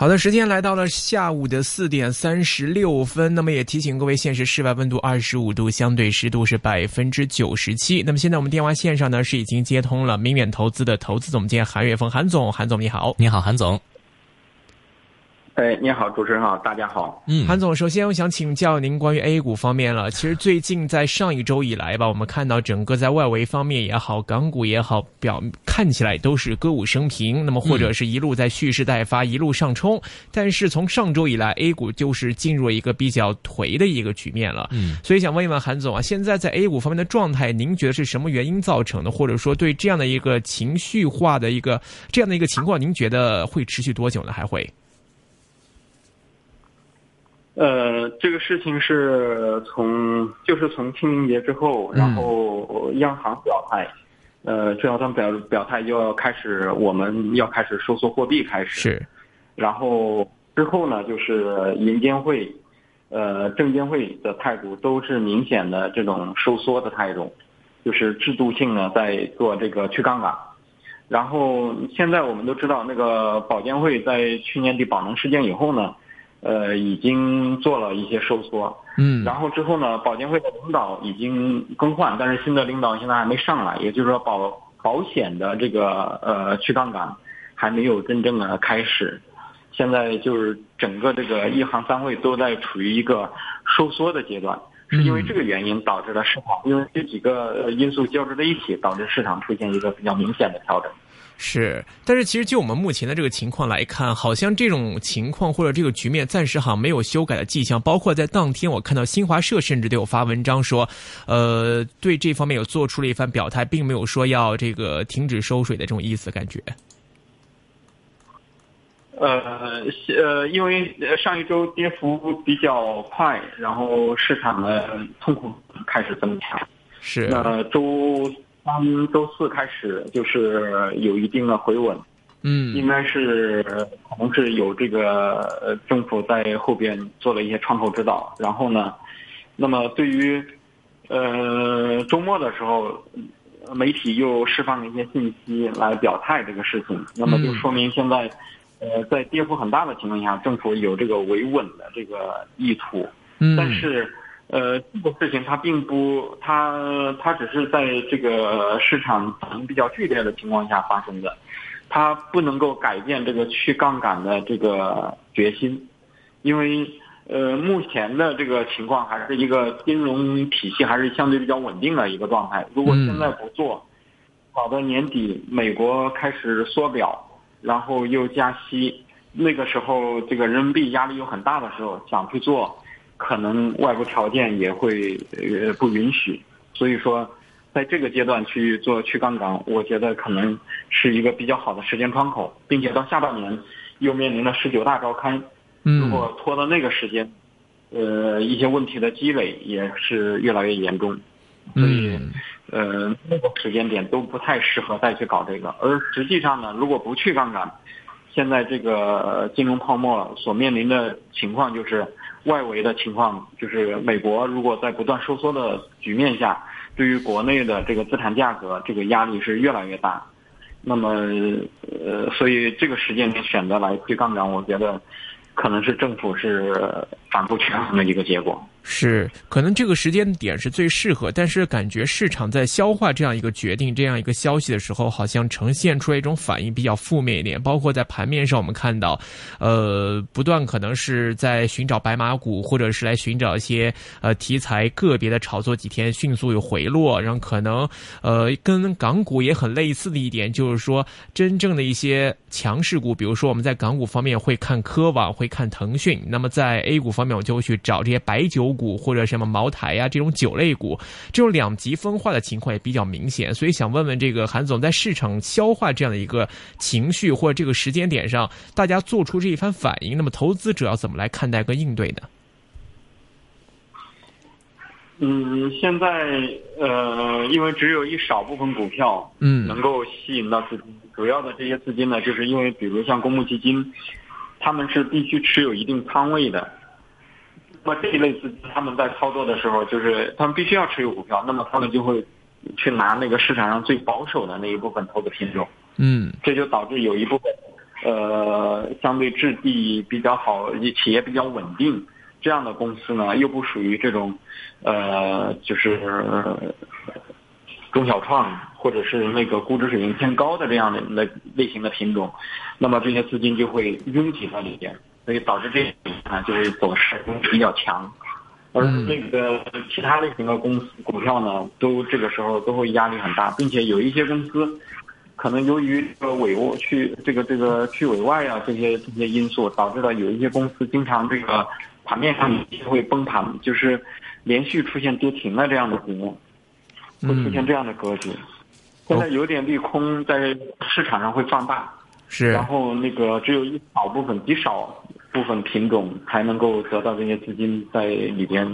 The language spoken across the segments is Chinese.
好的，时间来到了下午的四点三十六分。那么也提醒各位，现实室外温度二十五度，相对湿度是百分之九十七。那么现在我们电话线上呢是已经接通了明远投资的投资总监韩月峰，韩总，韩总你好，你好，韩总。哎，你好，主持人好，大家好。嗯，韩总，首先我想请教您关于 A 股方面了。其实最近在上一周以来吧，我们看到整个在外围方面也好，港股也好，表看起来都是歌舞升平，那么或者是一路在蓄势待发，一路上冲。但是从上周以来，A 股就是进入了一个比较颓的一个局面了。嗯，所以想问一问韩总啊，现在在 A 股方面的状态，您觉得是什么原因造成的？或者说对这样的一个情绪化的一个这样的一个情况，您觉得会持续多久呢？還會？呃，这个事情是从就是从清明节之后，然后央行表态，呃，央行表表态就要开始，我们要开始收缩货币开始，是，然后之后呢，就是银监会，呃，证监会的态度都是明显的这种收缩的态度，就是制度性呢在做这个去杠杆，然后现在我们都知道，那个保监会在去年底保能事件以后呢。呃，已经做了一些收缩，嗯，然后之后呢，保监会的领导已经更换，但是新的领导现在还没上来，也就是说保保险的这个呃去杠杆还没有真正的开始，现在就是整个这个一行三会都在处于一个收缩的阶段，是因为这个原因导致了市场，因为这几个因素交织在一起，导致市场出现一个比较明显的调整。是，但是其实就我们目前的这个情况来看，好像这种情况或者这个局面暂时好像没有修改的迹象。包括在当天，我看到新华社甚至都有发文章说，呃，对这方面有做出了一番表态，并没有说要这个停止收水的这种意思，感觉。呃，呃，因为上一周跌幅比较快，然后市场的痛苦开始增强。是。那周。從周四开始就是有一定的回稳，嗯，应该是可能是有这个政府在后边做了一些窗口指导，然后呢，那么对于呃周末的时候，媒体又释放了一些信息来表态这个事情，那么就说明现在呃在跌幅很大的情况下，政府有这个维稳的这个意图，嗯，但是。呃，这个事情它并不，它它只是在这个市场反应比较剧烈的情况下发生的，它不能够改变这个去杠杆的这个决心，因为呃目前的这个情况还是一个金融体系还是相对比较稳定的一个状态。如果现在不做，搞到年底美国开始缩表，然后又加息，那个时候这个人民币压力又很大的时候，想去做。可能外部条件也会呃不允许，所以说，在这个阶段去做去杠杆，我觉得可能是一个比较好的时间窗口，并且到下半年又面临了十九大召开，如果拖到那个时间，呃一些问题的积累也是越来越严重，所以呃那个时间点都不太适合再去搞这个，而实际上呢，如果不去杠杆，现在这个金融泡沫所面临的情况就是。外围的情况就是，美国如果在不断收缩的局面下，对于国内的这个资产价格，这个压力是越来越大。那么，呃，所以这个时间点选择来推杠杆，我觉得可能是政府是反复权衡的一个结果。是，可能这个时间点是最适合，但是感觉市场在消化这样一个决定、这样一个消息的时候，好像呈现出一种反应比较负面一点。包括在盘面上，我们看到，呃，不断可能是在寻找白马股，或者是来寻找一些呃题材个别的炒作，几天迅速有回落，然后可能呃跟港股也很类似的一点，就是说真正的一些强势股，比如说我们在港股方面会看科网，会看腾讯，那么在 A 股方面，我就会去找这些白酒。股或者什么茅台呀、啊，這種酒类股，这种两极分化的情况也比较明显，所以想问问这个韩总，在市场消化这样的一个情绪或者這個時間點上，大家做出这一番反应，那么投资者要怎么来看待跟应对呢？嗯，现在呃，因为只有一少部分股票嗯能够吸引到资金，嗯、主要的这些资金呢，就是因为比如像公募基金，他们是必须持有一定仓位的。那么这一类资金，他们在操作的时候，就是他们必须要持有股票，那么他们就会去拿那个市场上最保守的那一部分投资品种。嗯，这就导致有一部分呃，相对质地比较好，企业比较稳定，这样的公司呢，又不属于这种，呃，就是中小创或者是那个估值水平偏高的这样的那类型的品种，那么这些资金就会拥挤在里边，所以导致这啊就是走势比较强。而那个其他类型的公司股票呢，都这个时候都会压力很大，并且有一些公司。可能由于这个委外去这个这个去委外啊这些这些因素，导致了有一些公司经常这个盘面上会崩盘，就是连续出现跌停的这样的局面，会出现这样的格局。现在有点利空在市场上会放大，是，然后那个只有一少部分极少部分品种才能够得到这些资金在里边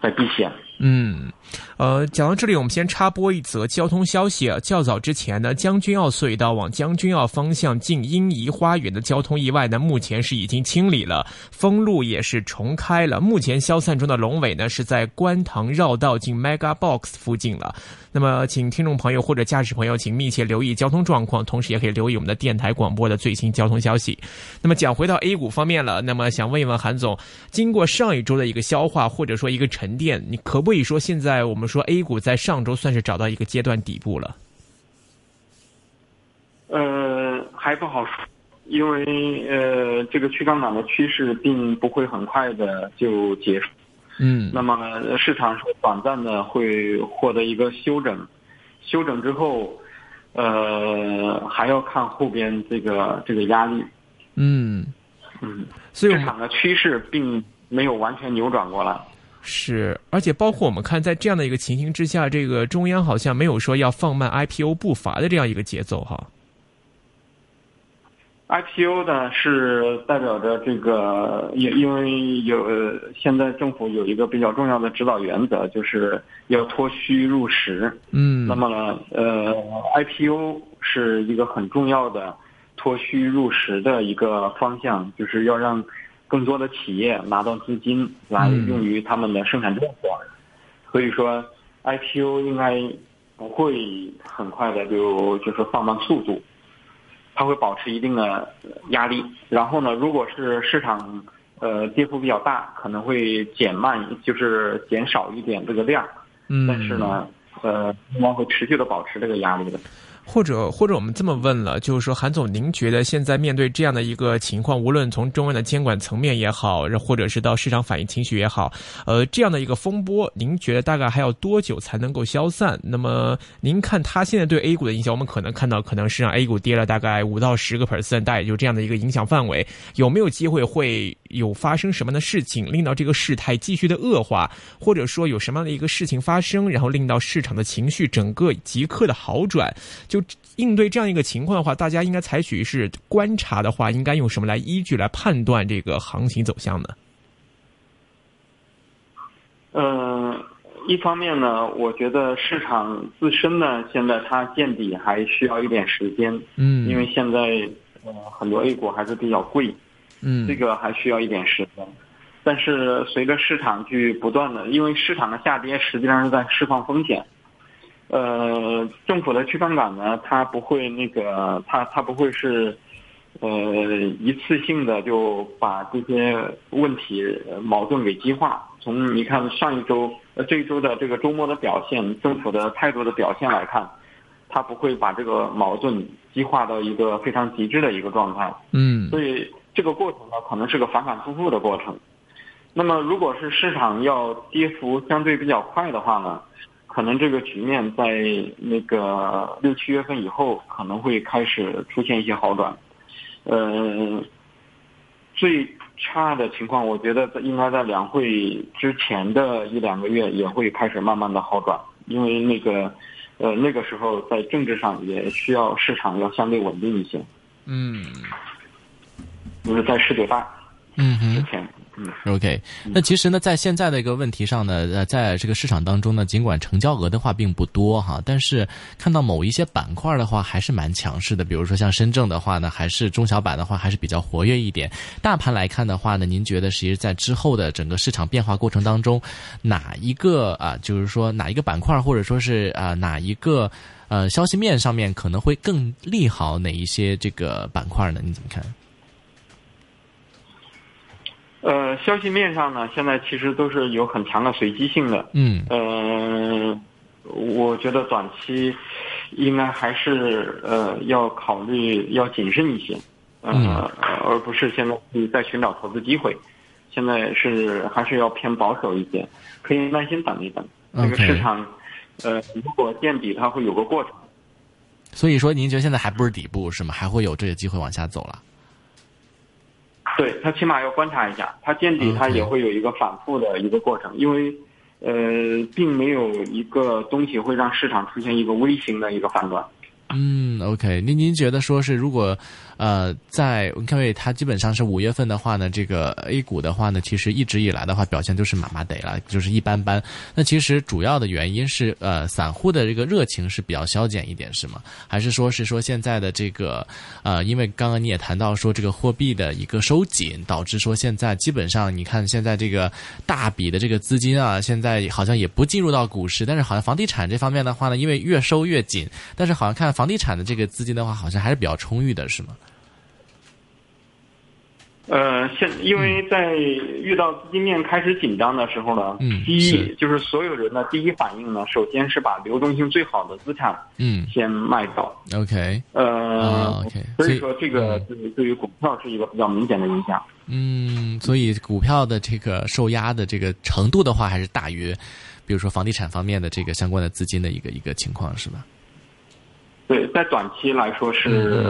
在避险。嗯。呃，讲到这里，我们先插播一则交通消息。较早之前呢，将军澳隧道往将军澳方向进英怡花园的交通意外呢，目前是已经清理了，封路也是重开了。目前消散中的龙尾呢，是在观塘绕道进 Mega Box 附近了。那么，请听众朋友或者驾驶朋友，请密切留意交通状况，同时也可以留意我们的电台广播的最新交通消息。那么，讲回到 A 股方面了，那么想问一问韩总，经过上一周的一个消化或者说一个沉淀，你可不可以说现在我们？说 A 股在上周算是找到一个阶段底部了，呃，还不好说，因为呃，这个去杠杆的趋势并不会很快的就结束，嗯，那么市场是短暂的会获得一个休整，休整之后，呃，还要看后边这个这个压力，嗯嗯，所以市场的趋势并没有完全扭转过来。是，而且包括我们看，在这样的一个情形之下，这个中央好像没有说要放慢 IPO 步伐的这样一个节奏哈。IPO 呢是代表着这个，因因为有现在政府有一个比较重要的指导原则，就是要脱虚入实。嗯。那么呢，呃，IPO 是一个很重要的脱虚入实的一个方向，就是要让。更多的企业拿到资金来用于他们的生产建设，所以说 IPO 应该不会很快的就就是放慢速度，它会保持一定的压力。然后呢，如果是市场呃跌幅比较大，可能会减慢，就是减少一点这个量。嗯，但是呢，呃，应该会持续的保持这个压力的。或者或者我们这么问了，就是说，韩总，您觉得现在面对这样的一个情况，无论从中央的监管层面也好，或者是到市场反应情绪也好，呃，这样的一个风波，您觉得大概还要多久才能够消散？那么，您看它现在对 A 股的影响，我们可能看到，可能是让 A 股跌了大概五到十个 percent，大概就这样的一个影响范围。有没有机会会有发生什么样的事情，令到这个事态继续的恶化，或者说有什么样的一个事情发生，然后令到市场的情绪整个即刻的好转？就应对这样一个情况的话，大家应该采取是观察的话，应该用什么来依据来判断这个行情走向呢？嗯，一方面呢，我觉得市场自身呢，现在它见底还需要一点时间。嗯，因为现在呃很多 A 股还是比较贵。嗯，这个还需要一点时间。但是随着市场去不断的，因为市场的下跌实际上是在释放风险。呃，政府的去杠杆呢，它不会那个，它它不会是，呃，一次性的就把这些问题矛盾给激化。从你看上一周，呃，这一周的这个周末的表现，政府的态度的表现来看，它不会把这个矛盾激化到一个非常极致的一个状态。嗯，所以这个过程呢，可能是个反反复复的过程。那么，如果是市场要跌幅相对比较快的话呢？可能这个局面在那个六七月份以后可能会开始出现一些好转，呃，最差的情况，我觉得应该在两会之前的一两个月也会开始慢慢的好转，因为那个，呃，那个时候在政治上也需要市场要相对稳定一些。嗯，就是在十九大嗯之前。嗯，OK。那其实呢，在现在的一个问题上呢，呃，在这个市场当中呢，尽管成交额的话并不多哈，但是看到某一些板块的话还是蛮强势的。比如说像深圳的话呢，还是中小板的话还是比较活跃一点。大盘来看的话呢，您觉得其实在之后的整个市场变化过程当中，哪一个啊，就是说哪一个板块或者说是啊哪一个呃消息面上面可能会更利好哪一些这个板块呢？你怎么看？呃，消息面上呢，现在其实都是有很强的随机性的。嗯。呃，我觉得短期应该还是呃要考虑要谨慎一些，呃，而不是现在在寻找投资机会。现在是还是要偏保守一些，可以耐心等一等。这个市场，呃，如果见底，它会有个过程。所以说，您觉得现在还不是底部是吗？还会有这个机会往下走了？对他起码要观察一下，他见底，他也会有一个反复的一个过程，因为，呃，并没有一个东西会让市场出现一个微型的一个反转。嗯，OK，您您觉得说是如果，呃，在因为它基本上是五月份的话呢，这个 A 股的话呢，其实一直以来的话表现都是麻麻得了，就是一般般。那其实主要的原因是，呃，散户的这个热情是比较消减一点，是吗？还是说是说现在的这个，呃，因为刚刚你也谈到说这个货币的一个收紧，导致说现在基本上你看现在这个大笔的这个资金啊，现在好像也不进入到股市，但是好像房地产这方面的话呢，因为越收越紧，但是好像看。房地产的这个资金的话，好像还是比较充裕的，是吗？呃，现因为在遇到资金面开始紧张的时候呢，嗯，第一就是所有人的第一反应呢，首先是把流动性最好的资产，嗯，先卖掉。OK，呃，OK，所以说这个对对于股票是一个比较明显的影响。嗯，所以股票的这个受压的这个程度的话，还是大于，比如说房地产方面的这个相关的资金的一个一个情况，是吧？对，在短期来说是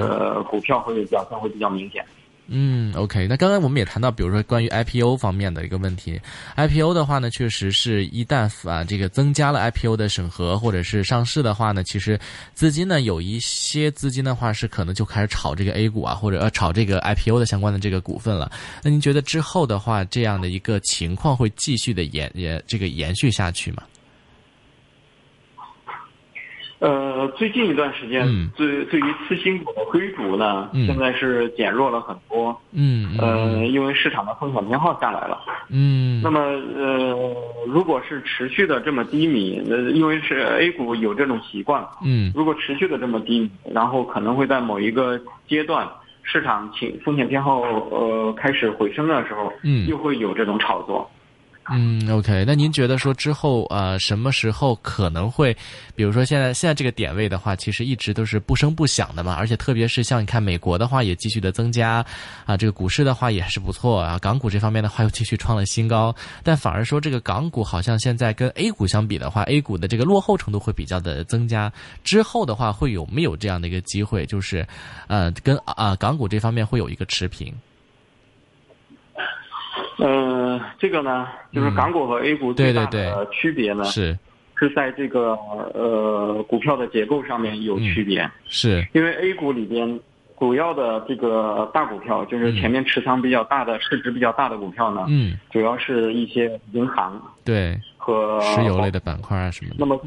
股票会表现会比较明显。嗯，OK。那刚才我们也谈到，比如说关于 IPO 方面的一个问题，IPO 的话呢，确实是一旦啊这个增加了 IPO 的审核或者是上市的话呢，其实资金呢有一些资金的话是可能就开始炒这个 A 股啊，或者呃炒这个 IPO 的相关的这个股份了。那您觉得之后的话，这样的一个情况会继续的延延这个延续下去吗？呃，最近一段时间，对对于次新股的追逐呢，现在是减弱了很多。嗯，呃，因为市场的风险偏好下来了。嗯，那么呃，如果是持续的这么低迷，呃，因为是 A 股有这种习惯。嗯，如果持续的这么低迷，然后可能会在某一个阶段，市场情风险偏好呃开始回升的时候，嗯，又会有这种炒作。嗯，OK，那您觉得说之后呃什么时候可能会，比如说现在现在这个点位的话，其实一直都是不声不响的嘛，而且特别是像你看美国的话也继续的增加，啊，这个股市的话也是不错啊，港股这方面的话又继续创了新高，但反而说这个港股好像现在跟 A 股相比的话，A 股的这个落后程度会比较的增加，之后的话会有没有这样的一个机会，就是呃跟啊港股这方面会有一个持平？呃，这个呢，就是港股和 A 股最大的区别呢，是。是在这个呃股票的结构上面有区别。是。因为 A 股里边主要的这个大股票，就是前面持仓比较大的、市值比较大的股票呢，嗯，主要是一些银行对。和石油类的板块啊什么的。那么。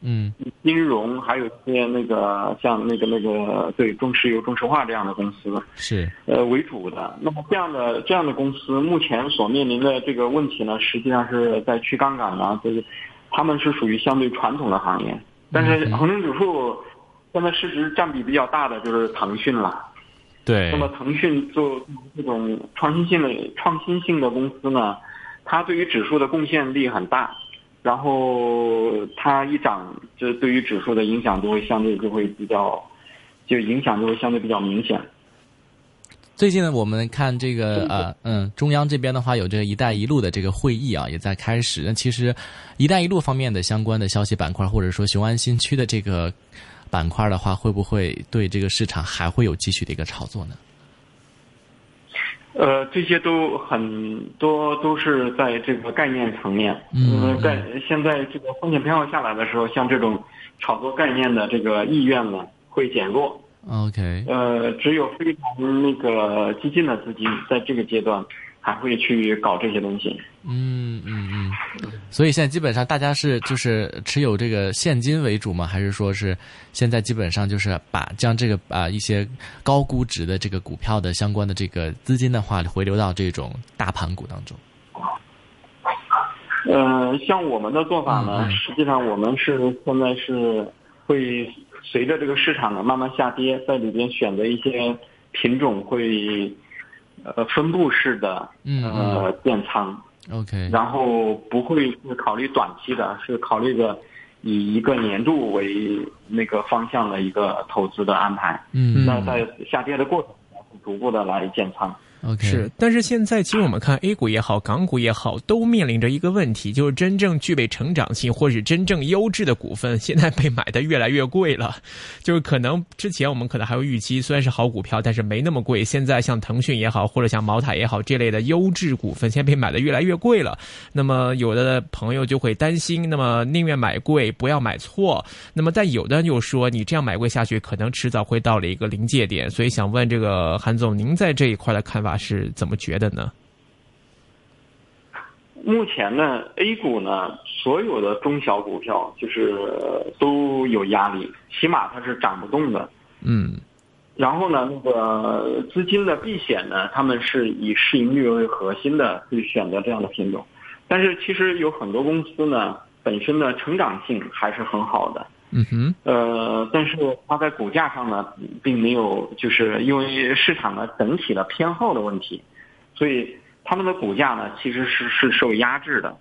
嗯，金融还有一些那个像那个那个对中石油、中石化这样的公司是呃为主的。那么这样的这样的公司目前所面临的这个问题呢，实际上是在去杠杆呢，就是他们是属于相对传统的行业。但是恒生指数现在市值占比比较大的就是腾讯了。对。那么腾讯做这种创新性的创新性的公司呢，它对于指数的贡献力很大。然后它一涨，就对于指数的影响就会相对就会比较，就影响就会相对比较明显。最近呢，我们看这个呃嗯，中央这边的话有这个“一带一路”的这个会议啊，也在开始。那其实“一带一路”方面的相关的消息板块，或者说雄安新区的这个板块的话，会不会对这个市场还会有继续的一个炒作呢？呃，这些都很多都是在这个概念层面。嗯，在现在这个风险偏好下来的时候，像这种炒作概念的这个意愿呢，会减弱。OK。呃，只有非常那个激进的资金，在这个阶段还会去搞这些东西。嗯嗯嗯，所以现在基本上大家是就是持有这个现金为主吗？还是说是现在基本上就是把将这个啊一些高估值的这个股票的相关的这个资金的话回流到这种大盘股当中？呃，像我们的做法呢，嗯实际上我们是现在是会随着这个市场的慢慢下跌，在里边选择一些品种会呃分布式的嗯呃建仓，OK，然后不会是考虑短期的，是考虑的以一个年度为那个方向的一个投资的安排。嗯那在下跌的过程中，逐步的来建仓。OK 是，但是现在其实我们看 A 股也好，港股也好，都面临着一个问题，就是真正具备成长性或者真正优质的股份，现在被买的越来越贵了。就是可能之前我们可能还有预期，虽然是好股票，但是没那么贵。现在像腾讯也好，或者像茅台也好这类的优质股份，现在被买的越来越贵了。那么有的朋友就会担心，那么宁愿买贵，不要买错。那么但有的人又说，你这样买贵下去，可能迟早会到了一个临界点。所以想问这个韩总，您在这一块的看法是怎么觉得呢？目前呢，A 股呢，所有的中小股票就是呃都有压力，起码它是涨不动的。嗯然后呢，那个资金的避险呢，他们是以市盈率为核心的去选择这样的品种，但是其实有很多公司呢，本身的成长性还是很好的。嗯哼呃，但是它在股价上呢，并没有，就是因为市场的整体的偏好的问题，所以他们的股价呢其实是是受压制的。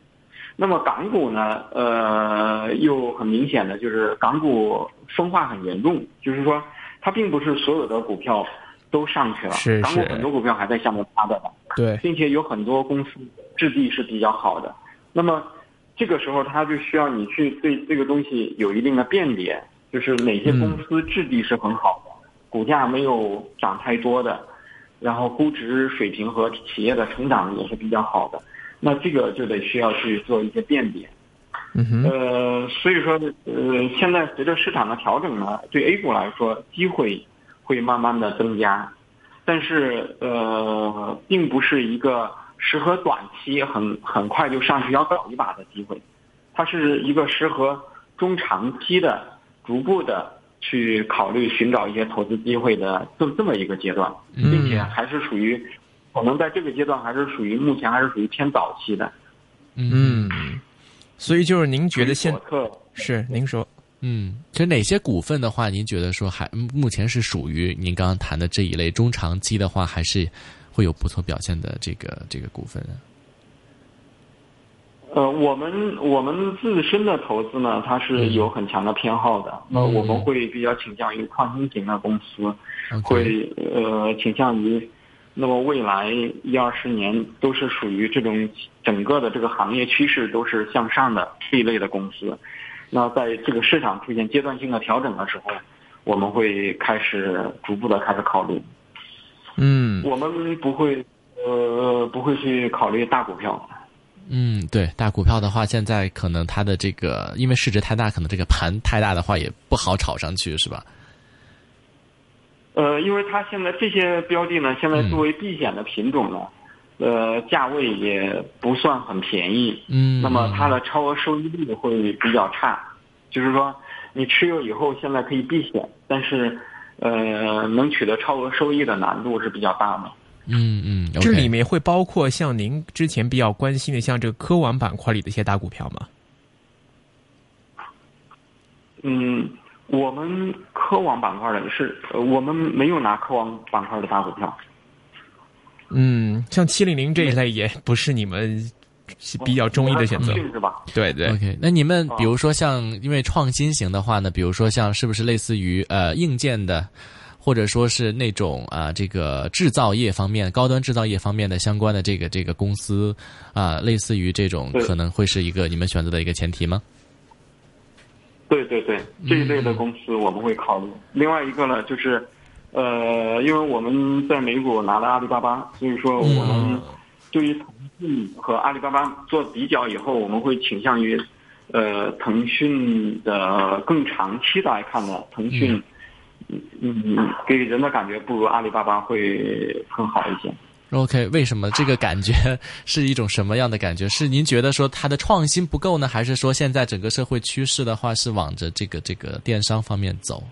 那么港股呢，呃，又很明显的就是港股分化很严重，就是说它并不是所有的股票都上去了，是港股很多股票还在下面趴着的。对并且有很多公司质地是比较好的。那么这个时候，它就需要你去对这个东西有一定的辨别，就是哪些公司质地是很好的，股价没有涨太多的，然后估值水平和企业的成长也是比较好的。那这个就得需要去做一些辨别。呃，所以说，呃，现在随着市场的调整呢，对 A 股来说，机会会慢慢的增加，但是呃，并不是一个适合短期很很快就上去要搞一把的机会，它是一个适合中长期的逐步的去考虑寻找一些投资机会的这这么一个阶段，并且还是属于可能在这个阶段还是属于目前还是属于偏早期的。嗯，所以就是您觉得现是您说。嗯，其实哪些股份的话，您觉得说还目前是属于您刚刚谈的这一类中长期的话，还是会有不错表现的这个这个股份呢？呃，我们我们自身的投资呢，它是有很强的偏好的。那、我们会比较倾向于创新型的公司会呃倾向于，那么未来一二十年都是属于这种整个的这个行业趋势都是向上的这一类的公司。那在这个市场出现阶段性的调整的时候，我们会开始逐步的开始考虑。嗯我们不会呃不会去考虑大股票。嗯，对，大股票的话，现在可能它的这个因为市值太大，可能这个盘太大的话也不好炒上去，是吧？呃，因为它现在这些标的呢，现在作为避险的品种呢，呃，价位也不算很便宜。嗯，那么它的超额收益率会比较差，就是说你持有以后现在可以避险，但是呃，能取得超额收益的难度是比较大的。嗯嗯，这里面会包括像您之前比较关心的，像这个科网板块里的一些大股票吗？嗯，我们科网板块的是，呃，我们没有拿科网板块的大股票。嗯，像七零零这一类也不是你们比较中意的选择。是吧？对对，OK，那你们哦。比如说像因为创新型的话呢，比如说像是不是类似于呃硬件的，或者说是那种啊、这个制造业方面、高端制造业方面的相关的这个这个公司啊、类似于这种可能会是一个你们选择的一个前提吗？对对对，这一类的公司我们会考虑。另外一个呢，就是，呃，因为我们在美股拿了阿里巴巴，所以说我们对于腾讯和阿里巴巴做比较以后，我们会倾向于，呃，腾讯的更长期的来看呢，腾讯，嗯嗯，给人的感觉不如阿里巴巴会更好一些。OK，为什么这个感觉是一种什么样的感觉？是您觉得说它的创新不够呢，还是说现在整个社会趋势的话是往着这个这个电商方面走？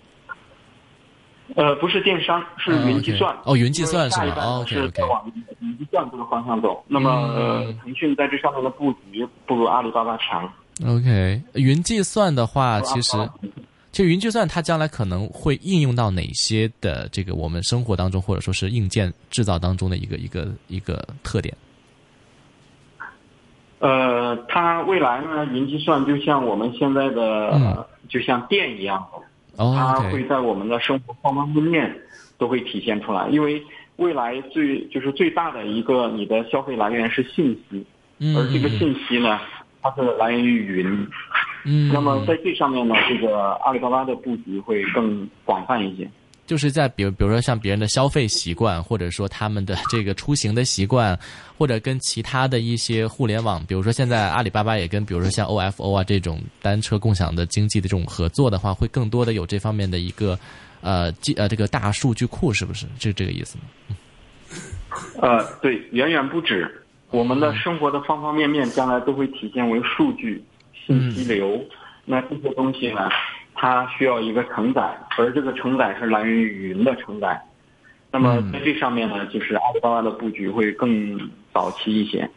呃，不是电商，是云计算。哦，云计算是吧？哦。是往云计算这个方向走。那么，呃，腾讯在这上面的布局不如阿里巴巴强。OK，云计算的话，其实，其实云计算它将来可能会应用到哪些的这个我们生活当中，或者说是硬件制造当中的一个一个一个特点。呃，它未来呢，云计算就像我们现在的，就像电一样。它会在我们的生活方方面面都会体现出来，因为未来最就是最大的一个你的消费来源是信息，而这个信息呢，它是来源于云。嗯，那么在这上面呢，这个阿里巴巴的布局会更广泛一些。就是在比如比如说像别人的消费习惯，或者说他们的这个出行的习惯，或者跟其他的一些互联网，比如说现在阿里巴巴也跟比如说像 OFO 啊这种单车共享的经济的这种合作的话，会更多的有这方面的一个呃记呃这个大数据库，是不是？是这个意思吗？呃，对，远远不止。我们的生活的方方面面将来都会体现为数据信息流，那这些东西呢？它需要一个承载，而这个承载是来源于云的承载。那么在这上面呢，就是阿里巴巴的布局会更早期一些。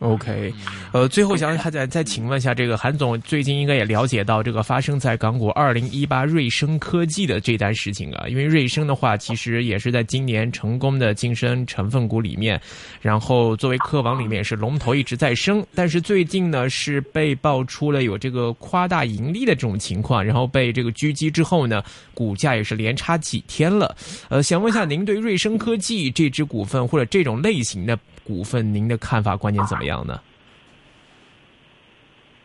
OK，呃，最后想还再再请问一下，这个韩总最近应该也了解到这个发生在港股二零一八瑞声科技的这单事情啊，因为瑞声的话其实也是在今年成功的晋升成分股里面，然后作为科网里面是龙头一直在升，但是最近呢是被爆出了有这个夸大盈利的这种情况，然后被这个狙击之后呢，股价也是连差几天了。呃，想问一下您对瑞声科技这只股份或者这种类型的？股份，您的看法观点怎么样呢？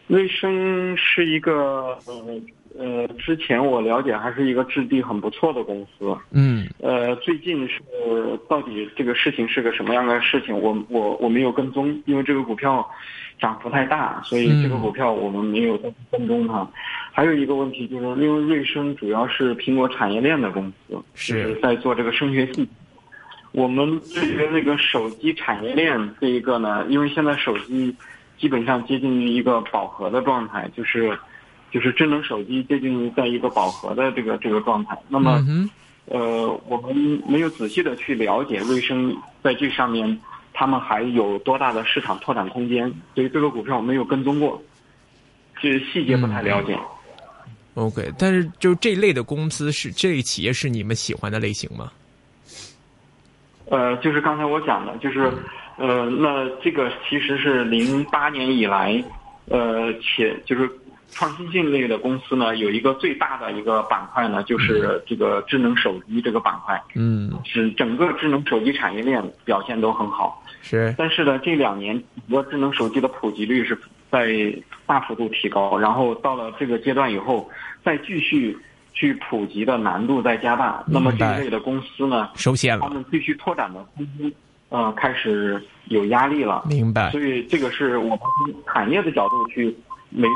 瑞声是一个呃呃，之前我了解还是一个质地很不错的公司。嗯。呃，最近是到底这个事情是个什么样的事情？我我我没有跟踪，因为这个股票涨幅太大，所以这个股票我们没有跟踪它。还有一个问题就是，因为瑞声主要是苹果产业链的公司，是在做这个声学系。我们对于那个手机产业链这一个呢，因为现在手机基本上接近于一个饱和的状态，就是就是智能手机接近于在一个饱和的这个这个状态。那么，呃，我们没有仔细的去了解瑞声在这上面他们还有多大的市场拓展空间，所以这个股票我没有跟踪过，这细节不太了解。OK，但是就这类的公司是这类企业是你们喜欢的类型吗？呃，就是刚才我讲的，就是，呃，那这个其实是零八年以来，呃，且就是创新性类的公司呢，有一个最大的一个板块呢，就是这个智能手机这个板块，嗯，是整个智能手机产业链表现都很好，是。但是呢，这两年整个智能手机的普及率是在大幅度提高，然后到了这个阶段以后，再继续。去普及的难度在加大，那么这一类的公司呢，收线了，他们必须拓展的空间，呃，开始有压力了。明白。所以这个是我们从产业的角度去没。